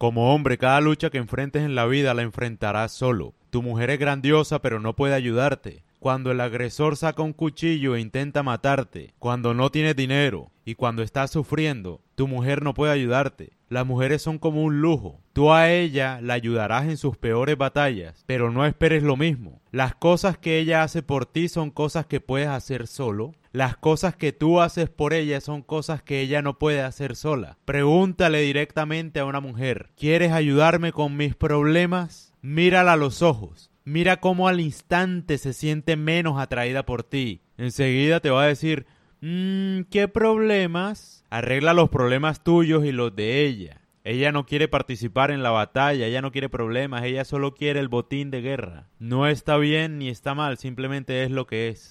Como hombre, cada lucha que enfrentes en la vida la enfrentarás solo. Tu mujer es grandiosa pero no puede ayudarte. Cuando el agresor saca un cuchillo e intenta matarte, cuando no tienes dinero y cuando estás sufriendo, tu mujer no puede ayudarte. Las mujeres son como un lujo. Tú a ella la ayudarás en sus peores batallas, pero no esperes lo mismo. Las cosas que ella hace por ti son cosas que puedes hacer solo. Las cosas que tú haces por ella son cosas que ella no puede hacer sola. Pregúntale directamente a una mujer, ¿quieres ayudarme con mis problemas? Mírala a los ojos Mira cómo al instante se siente menos atraída por ti. Enseguida te va a decir, mmm, ¿qué problemas? Arregla los problemas tuyos y los de ella. Ella no quiere participar en la batalla, ella no quiere problemas, ella solo quiere el botín de guerra. No está bien ni está mal, simplemente es lo que es.